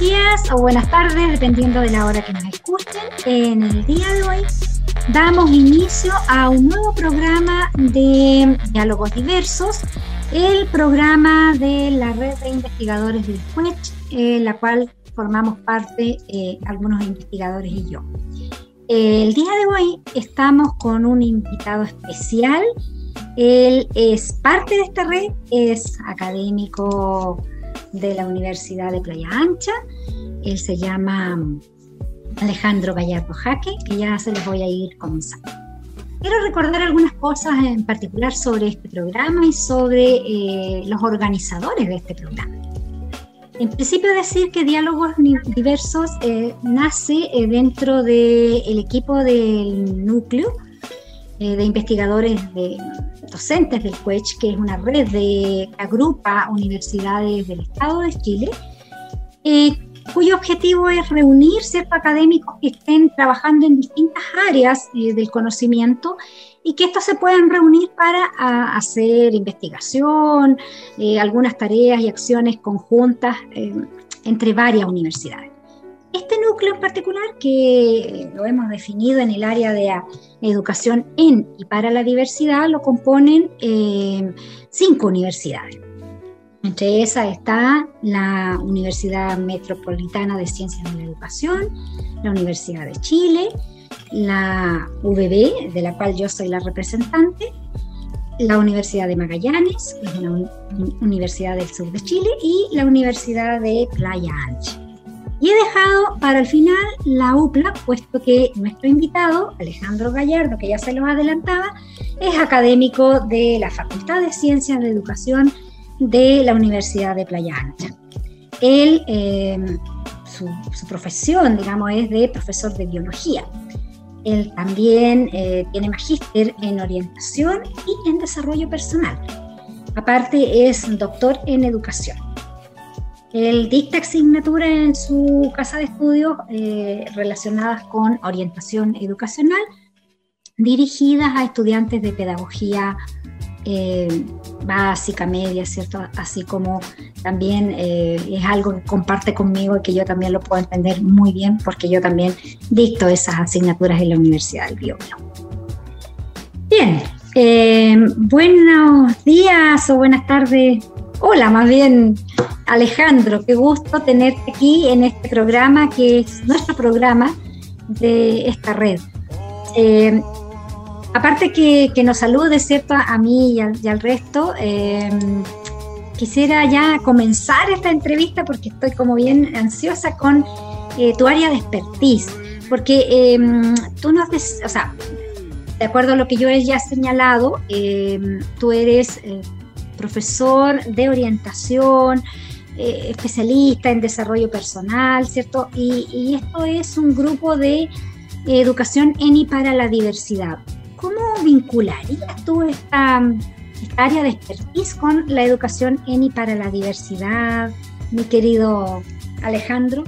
días o buenas tardes, dependiendo de la hora que nos escuchen. En el día de hoy damos inicio a un nuevo programa de diálogos diversos, el programa de la red de investigadores del FUECH, en la cual formamos parte eh, algunos investigadores y yo. El día de hoy estamos con un invitado especial. Él es parte de esta red, es académico de la Universidad de Playa Ancha. Él se llama Alejandro Gallardo Jaque, que ya se los voy a ir comenzando. Quiero recordar algunas cosas en particular sobre este programa y sobre eh, los organizadores de este programa. En principio decir que Diálogos Diversos eh, nace eh, dentro del equipo del núcleo de investigadores de docentes del CUECH, que es una red de, que agrupa universidades del Estado de Chile, cuyo objetivo es reunir ciertos académicos que estén trabajando en distintas áreas eh, del conocimiento y que estos se puedan reunir para hacer investigación, eh, algunas tareas y acciones conjuntas eh, entre varias universidades. Este núcleo en particular, que lo hemos definido en el área de educación en y para la diversidad, lo componen cinco universidades. Entre esas está la Universidad Metropolitana de Ciencias de la Educación, la Universidad de Chile, la UBB, de la cual yo soy la representante, la Universidad de Magallanes, que es una universidad del sur de Chile, y la Universidad de Playa Ancha. Y he dejado para el final la UPLA, puesto que nuestro invitado, Alejandro Gallardo, que ya se lo adelantaba, es académico de la Facultad de Ciencias de Educación de la Universidad de Playa Ancha. Él, em, su, profesión, digamos, es de profesor de biología. Él también eh, tiene magíster en orientación y en desarrollo personal. Aparte es doctor en educación. Él dicta asignatura en su casa de estudios eh, relacionadas con orientación educacional, dirigidas a estudiantes de pedagogía eh, básica, media, ¿cierto? Así como también eh, es algo que comparte conmigo y que yo también lo puedo entender muy bien porque yo también dicto esas asignaturas en la Universidad del Biobío. Bien, buenos días o buenas tardes. Hola, más bien Alejandro, qué gusto tenerte aquí en este programa que es nuestro programa de esta red. Eh, Aparte que, nos salude, ¿cierto? A mí y al, resto, em, quisiera ya comenzar esta entrevista porque estoy como bien ansiosa con eh, tu área de expertise, porque tú nos, o sea, de acuerdo a lo que yo he ya señalado, em, tú eres eh, profesor de orientación, eh, especialista en desarrollo personal, ¿cierto? Y, esto es un grupo de educación en y para la diversidad. ¿Cómo vincularías tú esta, área de expertise con la educación en y para la diversidad, mi querido Alejandro?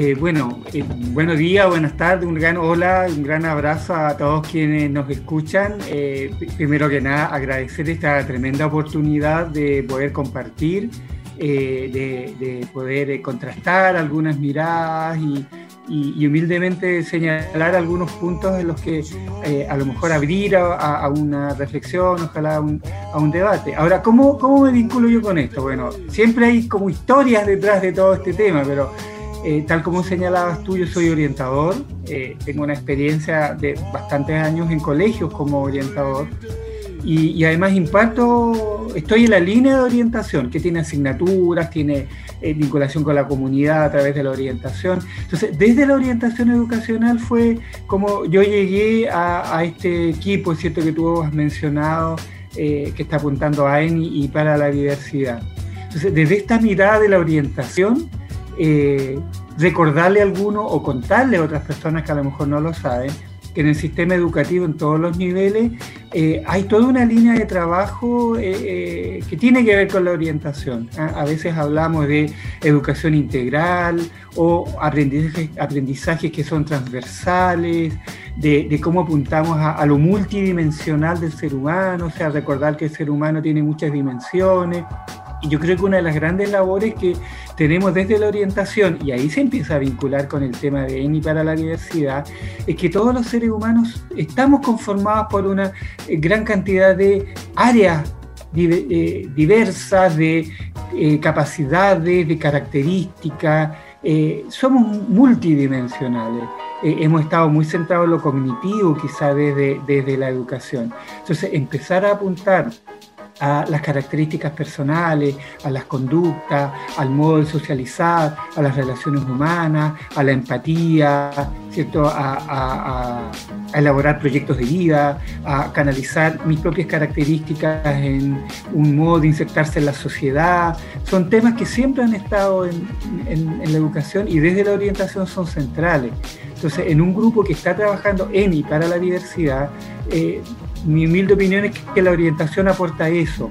Eh, bueno, eh, buenos días, buenas tardes, un gran hola, un gran abrazo a todos quienes nos escuchan. Eh, primero que nada, agradecer esta tremenda oportunidad de poder compartir, de, de, poder contrastar algunas miradas y, humildemente señalar algunos puntos en los que eh, a lo mejor abrir a, una reflexión, ojalá un, a un, debate. Ahora, ¿cómo, ¿cómo me vinculo yo con esto? Bueno, siempre hay como historias detrás de todo este tema, pero eh, tal como señalabas tú, yo soy orientador, eh, tengo una experiencia de bastantes años en colegios como orientador y, además imparto, estoy en la línea de orientación, que tiene asignaturas, tiene eh, vinculación con la comunidad a través de la orientación. Entonces, desde la orientación educacional fue como yo llegué a, este equipo, es cierto que tú has mencionado, eh, que está apuntando a ENI y para la diversidad. Entonces, desde esta mirada de la orientación, eh, recordarle a alguno o contarle a otras personas que a lo mejor no lo saben, que en el sistema educativo en todos los niveles eh, hay toda una línea de trabajo eh, eh, que tiene que ver con la orientación. ¿ah? A veces hablamos de educación integral o aprendizajes, que son transversales, de, cómo apuntamos a, lo multidimensional del ser humano, o sea, recordar que el ser humano tiene muchas dimensiones. Y yo creo que una de las grandes labores que tenemos desde la orientación, y ahí se empieza a vincular con el tema de ENI para la diversidad, es que todos los seres humanos estamos conformados por una eh, gran cantidad de áreas eh, diversas, de eh, capacidades, de características, somos multidimensionales. hemos estado muy centrados en lo cognitivo, quizá desde, desde la educación. Entonces, empezar a apuntar a las características personales, a las conductas, al modo de socializar, a las relaciones humanas, a la empatía, ¿cierto? A, elaborar proyectos de vida, a canalizar mis propias características en un modo de insertarse en la sociedad. Son temas que siempre han estado en, la educación y desde la orientación son centrales. Entonces, en un grupo que está trabajando en y para la diversidad, eh, mi humilde opinión es que la orientación aporta eso.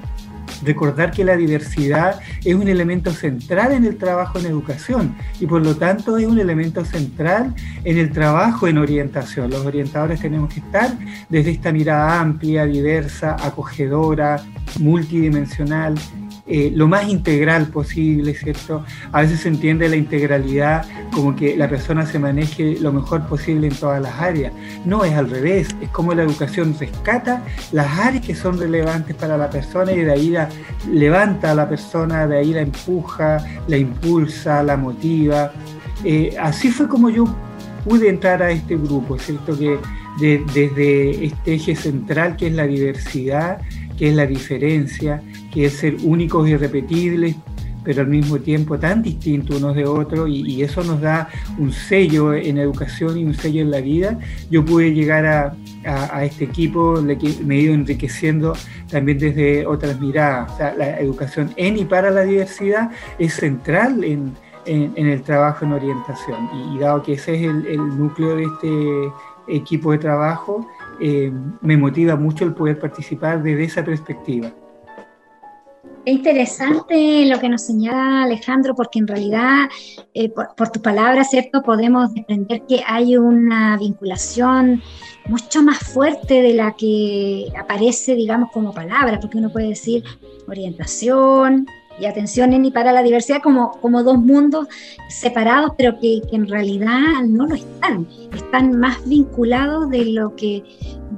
Recordar que la diversidad es un elemento central en el trabajo en educación y por lo tanto es un elemento central en el trabajo en orientación. Los orientadores tenemos que estar desde esta mirada amplia, diversa, acogedora, multidimensional eh, lo más integral posible, ¿cierto? A veces se entiende la integralidad como que la persona se maneje lo mejor posible en todas las áreas. No, es al revés, es como la educación rescata las áreas que son relevantes para la persona y de ahí la, levanta a la persona, de ahí la empuja, la impulsa, la motiva. Eh, así fue como yo pude entrar a este grupo, ¿cierto? Que desde este eje central que es la diversidad, que es la diferencia, que es ser únicos y repetibles, pero al mismo tiempo tan distintos unos de otros, y, eso nos da un sello en educación y un sello en la vida. Yo pude llegar a, este equipo, me he ido enriqueciendo también desde otras miradas. la educación en y para la diversidad es central en, el trabajo en orientación, y, dado que ese es el núcleo de este equipo de trabajo, eh, me motiva mucho el poder participar desde esa perspectiva. Es interesante lo que nos señala Alejandro, porque en realidad, eh, por, tus palabras, ¿cierto? Podemos desprender que hay una vinculación mucho más fuerte de la que aparece, digamos, como palabra, porque uno puede decir orientación, y atención en y para la diversidad como, como dos mundos separados, pero que, en realidad no lo están, están más vinculados de lo que,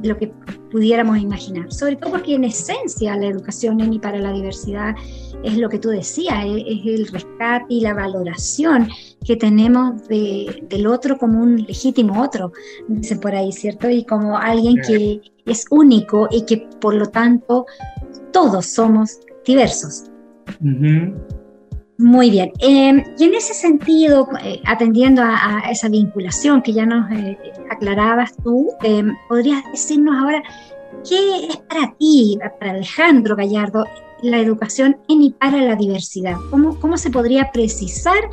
lo que pudiéramos imaginar, sobre todo porque en esencia la educación en y para la diversidad es lo que tú decías, es, el rescate y la valoración que tenemos del otro como un legítimo otro, dice por ahí, ¿cierto? Y como alguien que es único y que por lo tanto todos somos diversos. Muy bien. Em, y en ese sentido, eh, atendiendo a, esa vinculación que ya nos eh, aclarabas tú, em, ¿podrías decirnos ahora qué es para ti, para Alejandro Gallardo, la educación en y para la diversidad? ¿Cómo, cómo se podría precisar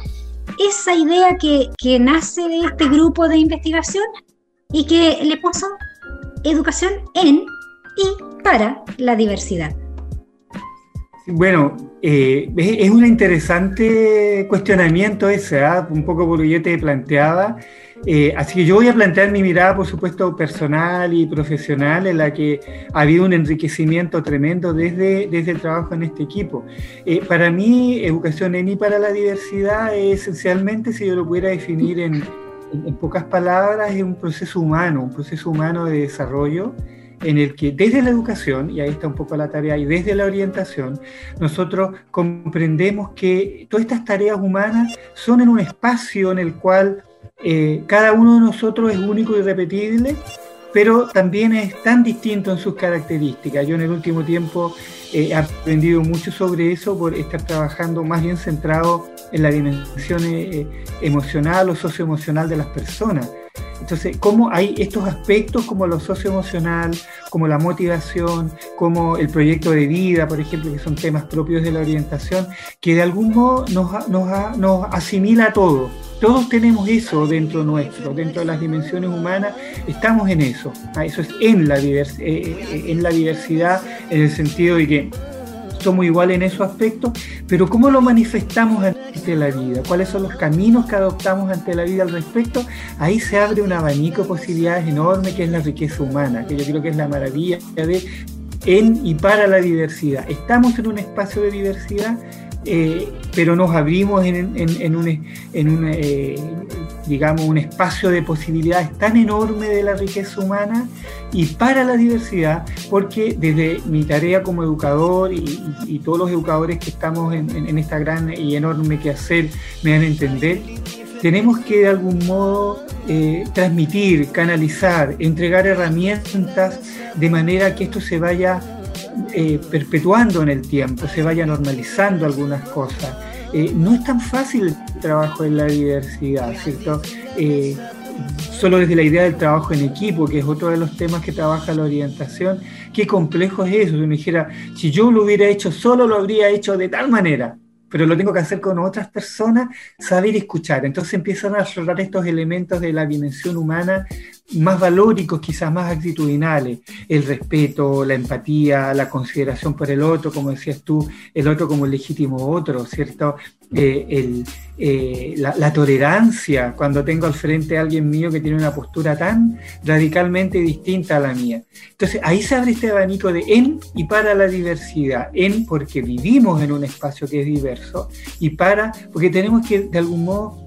esa idea que, que nace de este grupo de investigación y que le puso educación en y para la diversidad? Bueno, eh, es un interesante cuestionamiento ese, ¿ah? un poco por lo que yo te planteaba. Eh, así que yo voy a plantear mi mirada, por supuesto, personal y profesional, en la que ha habido un enriquecimiento tremendo desde, desde el trabajo en este equipo. Eh, para mí, educación en y para la diversidad, esencialmente, si yo lo pudiera definir en, en pocas palabras, es un proceso humano, un proceso humano de desarrollo en el que desde la educación, y ahí está un poco la tarea, y desde la orientación, nosotros comprendemos que todas estas tareas humanas son en un espacio en el cual eh, cada uno de nosotros es único y repetible, pero también es tan distinto en sus características. Yo en el último tiempo eh, he aprendido mucho sobre eso por estar trabajando más bien centrado en la dimensión eh, emocional o socioemocional de las personas entonces, ¿cómo hay estos aspectos como lo socioemocional, como la motivación, como el proyecto de vida, por ejemplo, que son temas propios de la orientación, que de algún modo nos, asimila a todo? Todos tenemos eso dentro nuestro, dentro de las dimensiones humanas, estamos en eso. Ah, eso es en la, eh, eh, en la diversidad, en el sentido de que somos iguales en esos aspectos, pero ¿cómo lo manifestamos ante la vida? ¿Cuáles son los caminos que adoptamos ante la vida al respecto? Ahí se abre un abanico de posibilidades enorme que es la riqueza humana, que yo creo que es la maravilla de en y para la diversidad. Estamos en un espacio de diversidad, eh, pero nos abrimos en, un, eh, digamos, un espacio de posibilidades tan enorme de la riqueza humana y para la diversidad, porque desde mi tarea como educador y, todos los educadores que estamos en, esta gran y enorme quehacer me dan a entender, tenemos que de algún modo eh, transmitir, canalizar, entregar herramientas de manera que esto se vaya eh, perpetuando en el tiempo, se vaya normalizando algunas cosas. Eh, no es tan fácil trabajo en la diversidad, ¿cierto? solo desde la idea del trabajo en equipo, que es otro de los temas que trabaja la orientación, qué complejo es eso. Si me dijera, si yo lo hubiera hecho solo, lo habría hecho de tal manera pero lo tengo que hacer con otras personas, saber escuchar. Entonces empiezan a aflorar estos elementos de la dimensión humana más valóricos, quizás más actitudinales, el respeto, la empatía, la consideración por el otro, como decías tú, el otro como el legítimo otro, ¿cierto? Eh, eh, la, tolerancia cuando tengo al frente a alguien mío que tiene una postura tan radicalmente distinta a la mía. Entonces ahí se abre este abanico de en y para la diversidad, en porque vivimos en un espacio que es diverso y para porque tenemos que de algún modo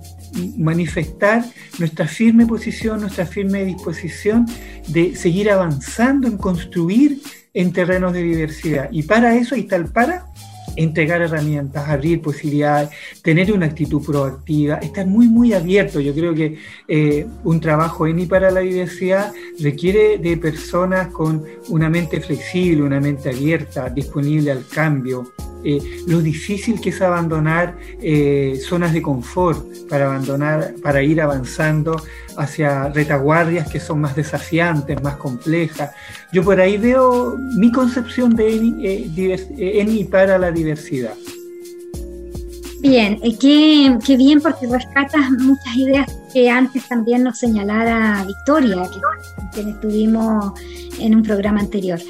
manifestar nuestra firme posición, nuestra firme disposición de seguir avanzando en construir en terrenos de diversidad. Y para eso, y tal para, entregar herramientas, abrir posibilidades, tener una actitud proactiva, estar muy, muy abierto. Yo creo que eh, un trabajo en y para la diversidad requiere de personas con una mente flexible, una mente abierta, disponible al cambio, eh, lo difícil que es abandonar eh, zonas de confort para abandonar, para ir avanzando hacia retaguardias que son más desafiantes, más complejas. Yo por ahí veo mi concepción de en, y para la diversidad. Bien, qué, bien porque rescatas muchas ideas que antes también nos señalara Victoria, que, que estuvimos en un programa anterior.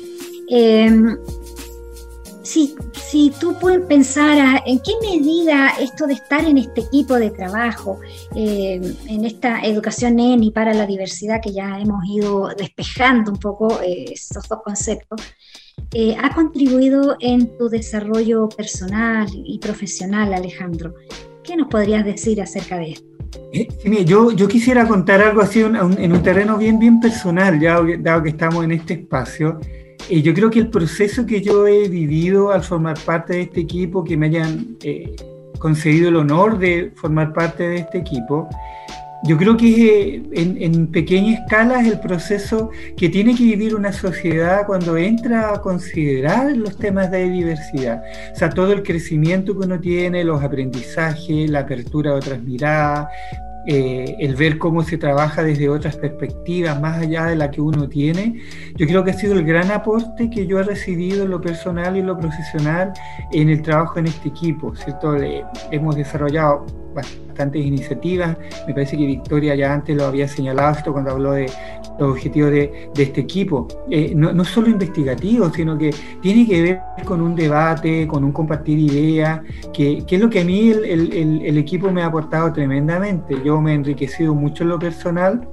Eh, si, si tú puedes pensar en qué medida esto de estar en este equipo de trabajo, eh, en esta educación en y para la diversidad que ya hemos ido despejando un poco eh, esos dos conceptos, eh, ha contribuido en tu desarrollo personal y profesional, Alejandro. ¿Qué nos podrías decir acerca de esto? yo, yo quisiera contar algo así en un terreno bien, bien personal, ya dado que estamos en este espacio. Y yo creo que el proceso que yo he vivido al formar parte de este equipo, que me hayan eh, concedido el honor de formar parte de este equipo, yo creo que eh, en, en, pequeña escala es el proceso que tiene que vivir una sociedad cuando entra a considerar los temas de diversidad. O sea, todo el crecimiento que uno tiene, los aprendizajes, la apertura de otras miradas, eh, el ver cómo se trabaja desde otras perspectivas, más allá de la que uno tiene, yo creo que ha sido el gran aporte que yo he recibido en lo personal y en lo profesional en el trabajo en este equipo, ¿cierto? hemos desarrollado bastantes iniciativas, me parece que Victoria ya antes lo había señalado cuando habló de los objetivos de, este equipo, eh, no, no, solo investigativo, sino que tiene que ver con un debate, con un compartir ideas, que, es lo que a mí el, el equipo me ha aportado tremendamente. Yo me he enriquecido mucho en lo personal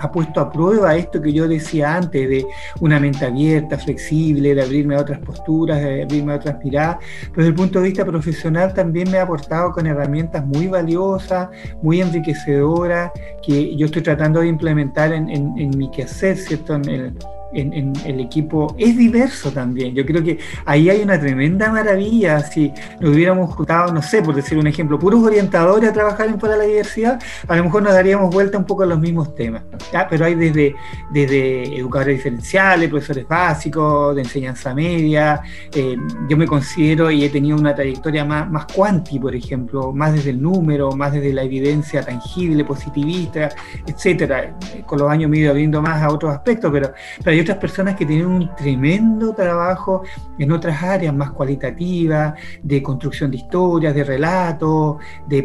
ha puesto a prueba esto que yo decía antes, de una mente abierta, flexible, de abrirme a otras posturas, de abrirme a otras miradas, pero desde el punto de vista profesional también me ha aportado con herramientas muy valiosas, muy enriquecedoras, que yo estoy tratando de implementar en, mi quehacer, ¿cierto? En el, en, el equipo es diverso también. Yo creo que ahí hay una tremenda maravilla. Si nos hubiéramos juntado, no sé, por decir un ejemplo, puros orientadores a trabajar en para la diversidad, a lo mejor nos daríamos vuelta un poco a los mismos temas. Pero hay desde, desde educadores diferenciales, profesores básicos, de enseñanza media. Eh, yo me considero y he tenido una trayectoria más, más cuanti, por ejemplo, más desde el número, más desde la evidencia tangible, positivista, etcétera. Con los años me he ido abriendo más a otros aspectos, pero, pero hay otras personas que tienen un tremendo trabajo en otras áreas más cualitativas, de construcción de historias, de relatos, de,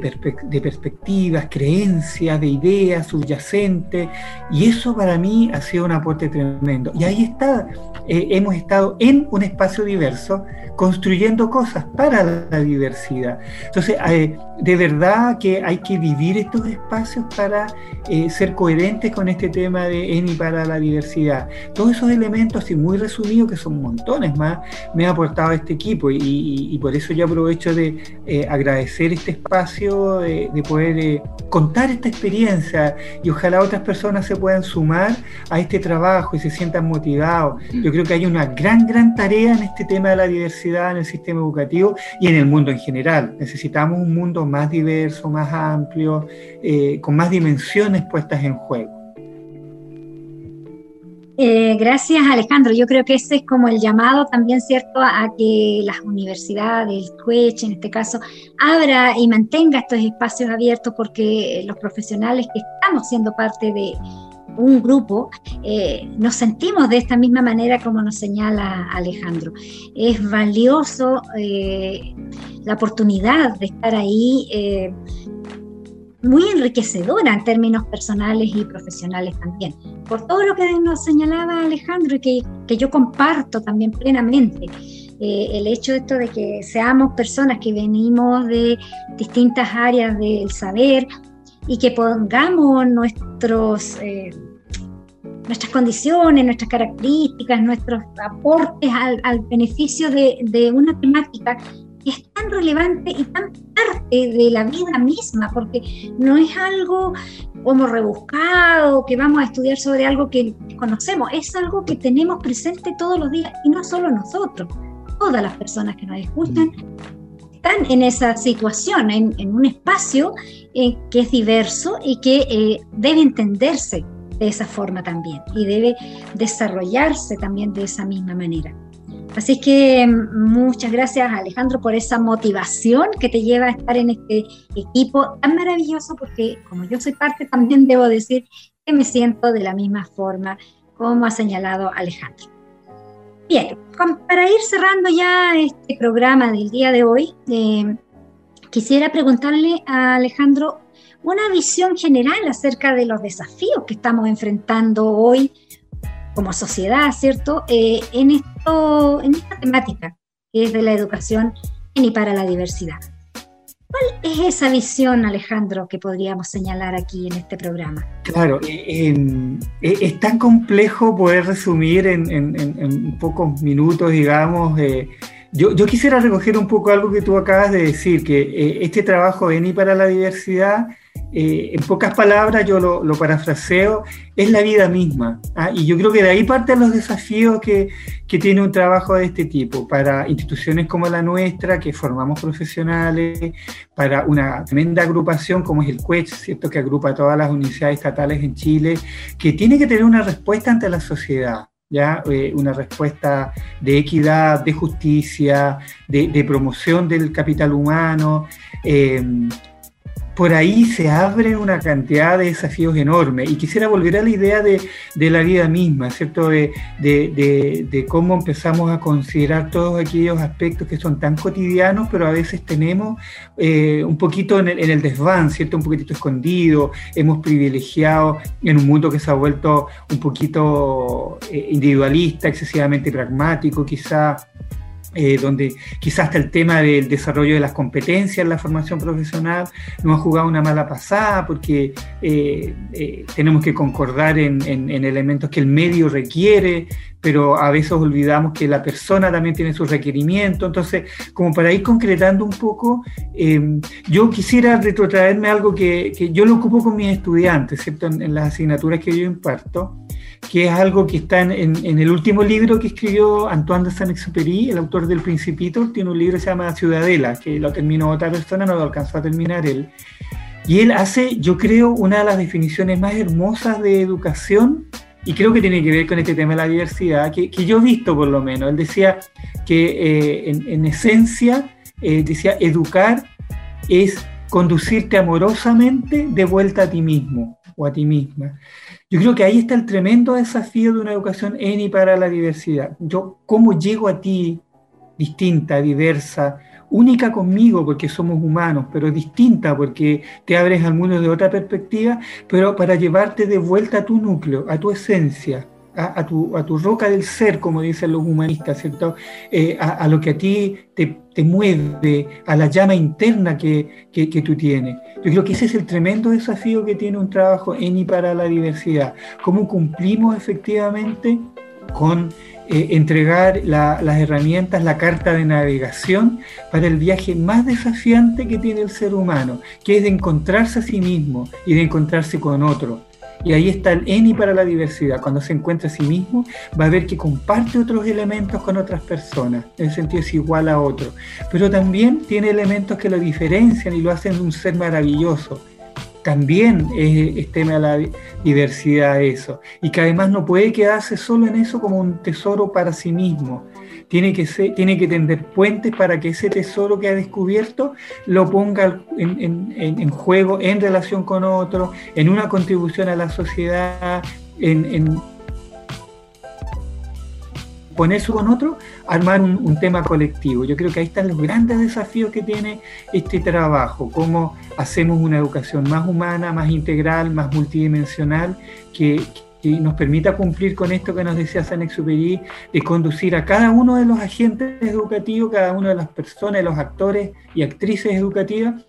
perspectivas, creencias, de ideas subyacentes. Y eso para mí ha sido un aporte tremendo. Y ahí está, eh, hemos estado en un espacio diverso construyendo cosas para la diversidad. Entonces, eh, de verdad que hay que vivir estos espacios para eh, ser coherentes con este tema de en y para la diversidad todos esos elementos, así muy resumidos, que son montones más, me ha aportado este equipo y, por eso yo aprovecho de eh, agradecer este espacio, de, poder eh, contar esta experiencia y ojalá otras personas se puedan sumar a este trabajo y se sientan motivados. Yo creo que hay una gran, gran tarea en este tema de la diversidad en el sistema educativo y en el mundo en general. Necesitamos un mundo más diverso, más amplio, eh, con más dimensiones puestas en juego. Eh, gracias Alejandro, yo creo que ese es como el llamado también, ¿cierto?, a que las universidades, el TUECH en este caso, abra y mantenga estos espacios abiertos porque los profesionales que estamos siendo parte de un grupo, eh, nos sentimos de esta misma manera como nos señala Alejandro. Es valioso eh, la oportunidad de estar ahí muy enriquecedora en términos personales y profesionales también. Por todo lo que nos señalaba Alejandro y que, que yo comparto también plenamente. Eh, el hecho de esto de que seamos personas que venimos de distintas áreas del saber y que pongamos nuestros, eh, nuestras condiciones, nuestras características, nuestros aportes al, al beneficio de, de una temática es tan relevante y tan parte de la vida misma, porque no es algo como rebuscado, que vamos a estudiar sobre algo que conocemos, es algo que tenemos presente todos los días y no solo nosotros, todas las personas que nos escuchan están en esa situación, en, un espacio eh, que es diverso y que eh, debe entenderse de esa forma también y debe desarrollarse también de esa misma manera. Así que mm, muchas gracias Alejandro por esa motivación que te lleva a estar en este equipo tan maravilloso, porque como yo soy parte también debo decir que me siento de la misma forma como ha señalado Alejandro. Bien, para ir cerrando ya este programa del día de hoy, eh, quisiera preguntarle a Alejandro una visión general acerca de los desafíos que estamos enfrentando hoy como sociedad, ¿cierto? Eh, esto, en esta temática que es de la educación y para la diversidad. ¿Cuál es esa visión, Alejandro, que podríamos señalar aquí en este programa? Claro, eh, eh, es tan complejo poder resumir en, pocos minutos, digamos. yo, yo, quisiera recoger un poco algo que tú acabas de decir, que este trabajo de ENI para la diversidad eh, en pocas palabras, yo lo, parafraseo, es la vida misma. ¿ah? Y yo creo que de ahí parten los desafíos que, que, tiene un trabajo de este tipo para instituciones como la nuestra, que formamos profesionales, para una tremenda agrupación como es el CUECH, ¿cierto? que agrupa todas las universidades estatales en Chile, que tiene que tener una respuesta ante la sociedad. ¿Ya? Eh, una respuesta de equidad, de justicia, de, promoción del capital humano, eh, por ahí se abre una cantidad de desafíos enormes. Y quisiera volver a la idea de, la vida misma, ¿cierto? De, cómo empezamos a considerar todos aquellos aspectos que son tan cotidianos, pero a veces tenemos eh, un poquito en el, desván, ¿cierto? Un poquitito escondido, hemos privilegiado en un mundo que se ha vuelto un poquito eh, individualista, excesivamente pragmático, quizá eh, donde quizás hasta el tema del desarrollo de las competencias en la formación profesional no ha jugado una mala pasada porque eh, eh, tenemos que concordar en, elementos que el medio requiere, pero a veces olvidamos que la persona también tiene sus requerimientos. Entonces, como para ir concretando un poco, yo quisiera retrotraerme algo que, yo lo ocupo con mis estudiantes, ¿cierto? en las asignaturas que yo imparto que es algo que está en, el último libro que escribió Antoine de Saint-Exupéry, el autor del Principito, tiene un libro que se llama Ciudadela, que lo terminó otra persona, no lo alcanzó a terminar él. Y él hace, yo creo, una de las definiciones más hermosas de educación, y creo que tiene que ver con este tema de la diversidad, que, yo he visto por lo menos. Él decía que eh, en, esencia, eh, decía, educar es conducirte amorosamente de vuelta a ti mismo o a ti misma. Yo creo que ahí está el tremendo desafío de una educación en y para la diversidad. Yo, ¿cómo llego a ti distinta, diversa, única conmigo porque somos humanos, pero distinta porque te abres al mundo de otra perspectiva, pero para llevarte de vuelta a tu núcleo, a tu esencia, a, tu, a tu, roca del ser, como dicen los humanistas, ¿cierto? Eh, a, lo que a ti te, te, mueve, a la llama interna que, que, tú tienes. Yo creo que ese es el tremendo desafío que tiene un trabajo en y para la diversidad. Cómo cumplimos efectivamente con eh, entregar las herramientas, la carta de navegación para el viaje más desafiante que tiene el ser humano, que es de encontrarse a sí mismo y de encontrarse con otro. Y ahí está el ENI para la diversidad. Cuando se encuentra a sí mismo, va a ver que comparte otros elementos con otras personas. En el sentido es igual a otro. Pero también tiene elementos que lo diferencian y lo hacen un ser maravilloso también es, tema de la diversidad eso. Y que además no puede quedarse solo en eso como un tesoro para sí mismo. Tiene que, ser, tiene que tender puentes para que ese tesoro que ha descubierto lo ponga en, en juego en relación con otro, en una contribución a la sociedad, en, ponerse con otro, armar un, tema colectivo. Yo creo que ahí están los grandes desafíos que tiene este trabajo, cómo hacemos una educación más humana, más integral, más multidimensional, que, nos permita cumplir con esto que nos decía San Exuperi, de conducir a cada uno de los agentes educativos, cada una de las personas, los actores y actrices educativas,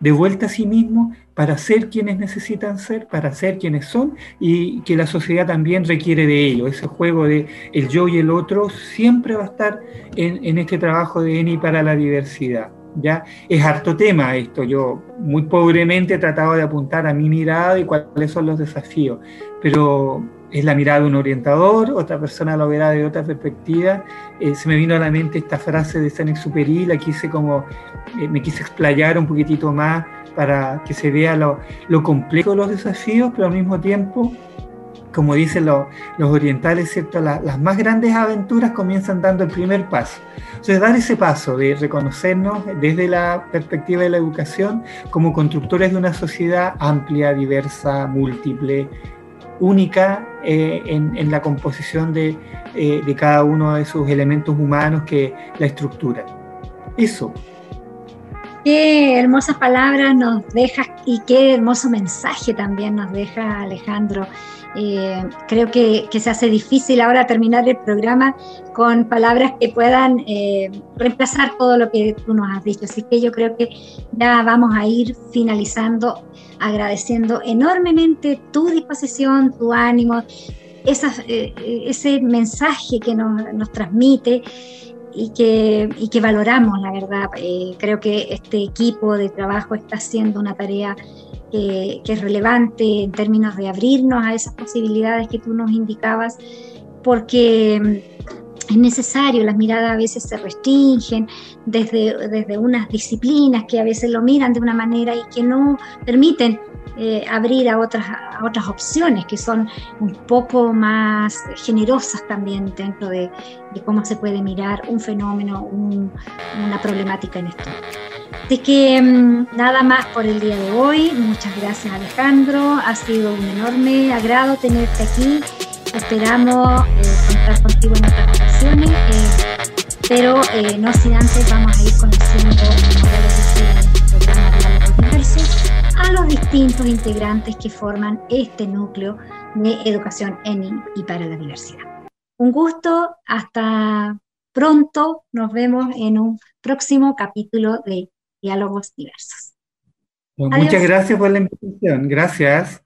de vuelta a sí mismo para ser quienes necesitan ser, para ser quienes son y que la sociedad también requiere de ello. Ese juego de el yo y el otro siempre va a estar en, este trabajo de ENI para la diversidad. ¿Ya? Es harto tema esto, yo muy pobremente he tratado de apuntar a mi mirada y cuáles son los desafíos, pero es la mirada de un orientador, otra persona lo verá de otra perspectiva. Eh, se me vino a la mente esta frase de San Exuperi, la quise como, eh, me quise explayar un poquitito más para que se vea lo, complejo de los desafíos, pero al mismo tiempo, como dicen los orientales, ¿cierto? las más grandes aventuras comienzan dando el primer paso. Entonces, dar ese paso de reconocernos desde la perspectiva de la educación como constructores de una sociedad amplia, diversa, múltiple, única eh, en, la composición de, eh, cada uno de sus elementos humanos que la estructuran. Eso. Qué hermosas palabras nos deja y qué hermoso mensaje también nos deja Alejandro. Eh, creo que, se hace difícil ahora terminar el programa con palabras que puedan eh, reemplazar todo lo que tú nos has dicho. Así que yo creo que ya vamos a ir finalizando agradeciendo enormemente tu disposición, tu ánimo, eh, ese mensaje que nos, transmite y que, y que, valoramos, la verdad. creo que este equipo de trabajo está haciendo una tarea que, es relevante en términos de abrirnos a esas posibilidades que tú nos indicabas, porque mm, es necesario, las miradas a veces se restringen desde, desde unas disciplinas que a veces lo miran de una manera y que no permiten eh, abrir a otras, a otras opciones que son un poco más generosas también dentro de, cómo se puede mirar un fenómeno, una problemática en esto. Así que mm, nada más por el día de hoy. Muchas gracias Alejandro. Ha sido un enorme agrado tenerte aquí. Esperamos eh, contar contigo en otras ocasiones. Eh, pero eh, no sin antes vamos a ir conociendo a los distintos integrantes que forman este núcleo de educación en y para la diversidad. Un gusto, hasta pronto, nos vemos en un próximo capítulo de diálogos diversos. muchas gracias por la invitación. Gracias.